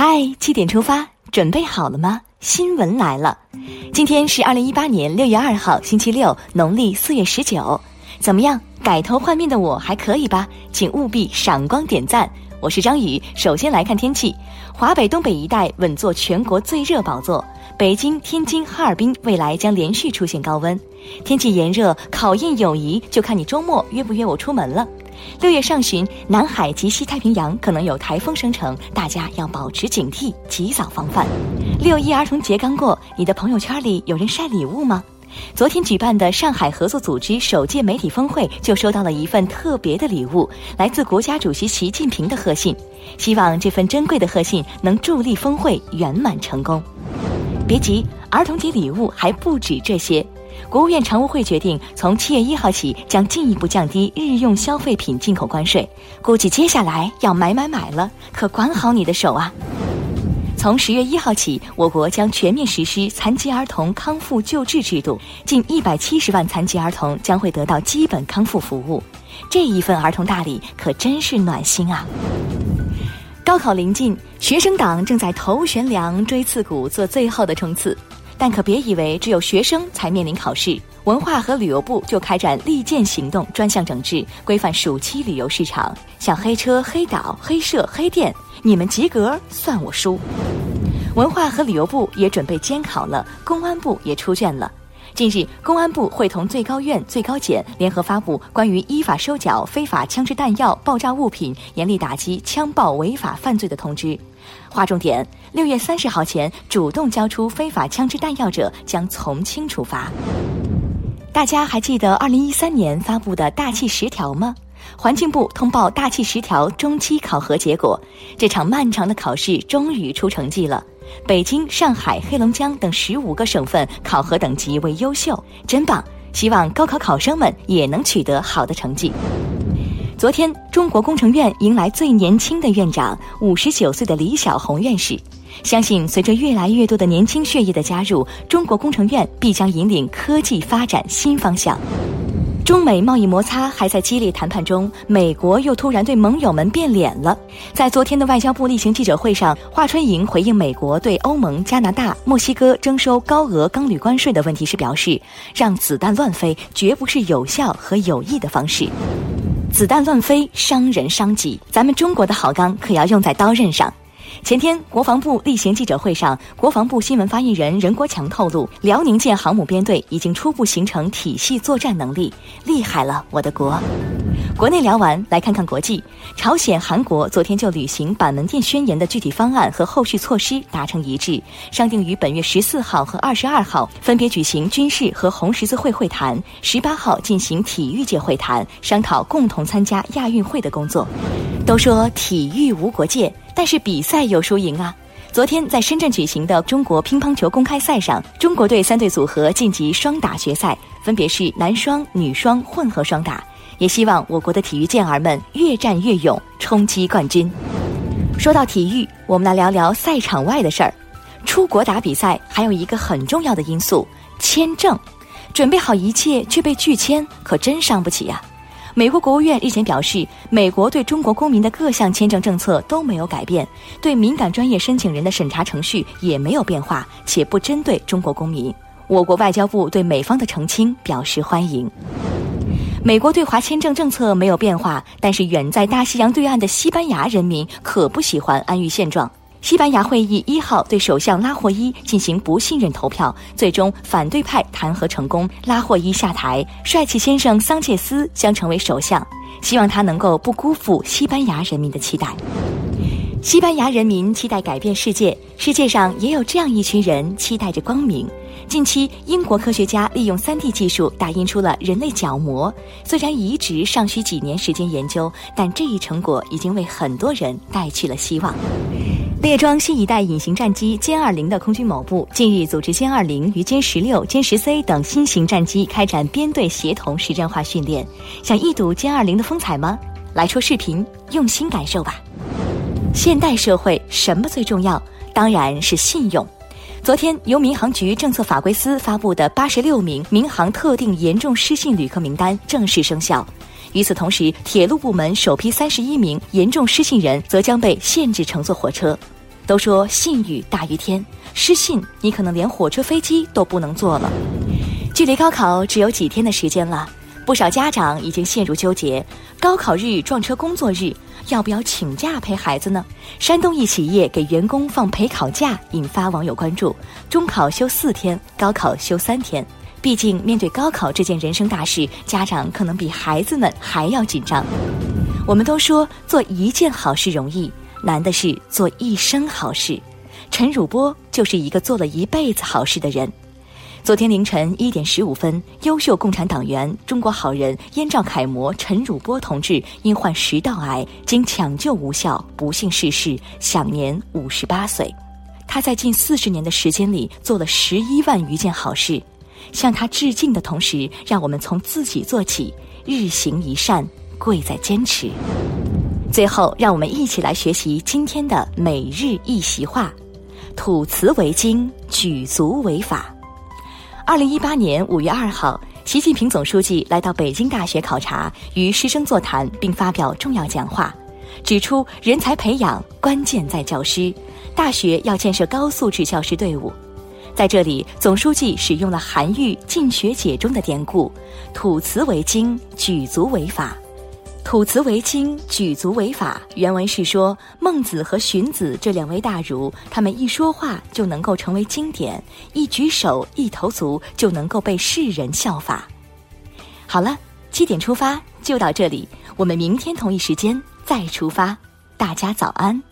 嗨，七点出发，准备好了吗？新闻来了，今天是二零一八年六月二号，星期六，农历四月十九。怎么样，改头换面的我还可以吧？请务必赏光点赞。我是张宇，首先来看天气，华北、东北一带稳坐全国最热宝座，北京、天津、哈尔滨未来将连续出现高温，天气炎热，考验友谊，就看你周末约不约我出门了。六月上旬，南海及西太平洋可能有台风生成，大家要保持警惕，及早防范。六一儿童节刚过，你的朋友圈里有人晒礼物吗？昨天举办的上海合作组织首届媒体峰会就收到了一份特别的礼物，来自国家主席习近平的贺信，希望这份珍贵的贺信能助力峰会圆满成功。别急，儿童节礼物还不止这些。国务院常务会决定，从七月一号起将进一步降低日用消费品进口关税，估计接下来要买买买了，可管好你的手啊！从十月一号起，我国将全面实施残疾儿童康复救治制度，近一百七十万残疾儿童将会得到基本康复服务，这一份儿童大礼可真是暖心啊！高考临近，学生党正在头悬梁锥刺股，做最后的冲刺。但可别以为只有学生才面临考试，文化和旅游部就开展利剑行动，专项整治，规范暑期旅游市场。像黑车、黑岛、黑社、黑店，你们及格算我输。文化和旅游部也准备监考了，公安部也出卷了。近日，公安部会同最高院、最高检联合发布关于依法收缴非法枪支弹药、爆炸物品，严厉打击枪爆违法犯罪的通知。划重点：六月三十号前主动交出非法枪支弹药者，将从轻处罚。大家还记得二零一三年发布的大气十条吗？环境部通报大气十条中期考核结果，这场漫长的考试终于出成绩了。北京、上海、黑龙江等十五个省份考核等级为优秀，真棒！希望高考考生们也能取得好的成绩。昨天，中国工程院迎来最年轻的院长，五十九岁的李小红院士。相信随着越来越多的年轻血液的加入，中国工程院必将引领科技发展新方向。中美贸易摩擦还在激烈谈判中，美国又突然对盟友们变脸了。在昨天的外交部例行记者会上，华春莹回应美国对欧盟、加拿大、墨西哥征收高额钢铝关税的问题时表示：“让子弹乱飞绝不是有效和有益的方式，子弹乱飞伤人伤己，咱们中国的好钢可要用在刀刃上。”前天，国防部例行记者会上，国防部新闻发言人任国强透露，辽宁舰航母编队已经初步形成体系作战能力，厉害了，我的国！国内聊完，来看看国际。朝鲜、韩国昨天就履行板门店宣言的具体方案和后续措施达成一致，商定于本月十四号和二十二号分别举行军事和红十字会会谈，十八号进行体育界会谈，商讨共同参加亚运会的工作。都说体育无国界。但是比赛有输赢啊！昨天在深圳举行的中国乒乓球公开赛上，中国队三队组合晋级双打决赛，分别是男双、女双、混合双打。也希望我国的体育健儿们越战越勇，冲击冠军。说到体育，我们来聊聊赛场外的事儿。出国打比赛还有一个很重要的因素——签证。准备好一切却被拒签，可真伤不起呀！美国国务院日前表示，美国对中国公民的各项签证政策都没有改变，对敏感专业申请人的审查程序也没有变化，且不针对中国公民。我国外交部对美方的澄清表示欢迎。美国对华签证政策没有变化，但是远在大西洋对岸的西班牙人民可不喜欢安于现状。西班牙会议一号对首相拉霍伊进行不信任投票，最终反对派弹劾成功，拉霍伊下台，帅气先生桑切斯将成为首相。希望他能够不辜负西班牙人民的期待。西班牙人民期待改变世界，世界上也有这样一群人期待着光明。近期，英国科学家利用 3D 技术打印出了人类角膜，虽然移植尚需几年时间研究，但这一成果已经为很多人带去了希望。列装新一代隐形战机歼二零的空军某部近日组织歼二零与歼十六、歼十 C 等新型战机开展编队协同实战化训练。想一睹歼二零的风采吗？来出视频，用心感受吧。现代社会什么最重要？当然是信用。昨天，由民航局政策法规司发布的八十六名民航特定严重失信旅客名单正式生效。与此同时，铁路部门首批三十一名严重失信人则将被限制乘坐火车。都说信誉大于天，失信你可能连火车飞机都不能坐了。距离高考只有几天的时间了，不少家长已经陷入纠结：高考日撞车工作日，要不要请假陪孩子呢？山东一企业给员工放陪考假，引发网友关注。中考休四天，高考休三天。毕竟面对高考这件人生大事，家长可能比孩子们还要紧张。我们都说做一件好事容易，难的是做一生好事。陈汝波就是一个做了一辈子好事的人。昨天凌晨一点十五分，优秀共产党员、中国好人、燕赵楷模陈汝波同志因患食道癌，经抢救无效，不幸逝世，享年五十八岁。他在近四十年的时间里做了十一万余件好事，向他致敬的同时，让我们从自己做起，日行一善，贵在坚持。最后，让我们一起来学习今天的每日一席话：吐词为经，举足为法。二零一八年五月二号，习近平总书记来到北京大学考察，与师生座谈并发表重要讲话，指出人才培养关键在教师，大学要建设高素质教师队伍。在这里，总书记使用了韩愈《进学解》中的典故：“吐词为经，举足为法。”吐词为经，举足为法。原文是说，孟子和荀子这两位大儒，他们一说话就能够成为经典，一举手一投足就能够被世人效法。好了，七点出发就到这里，我们明天同一时间再出发。大家早安。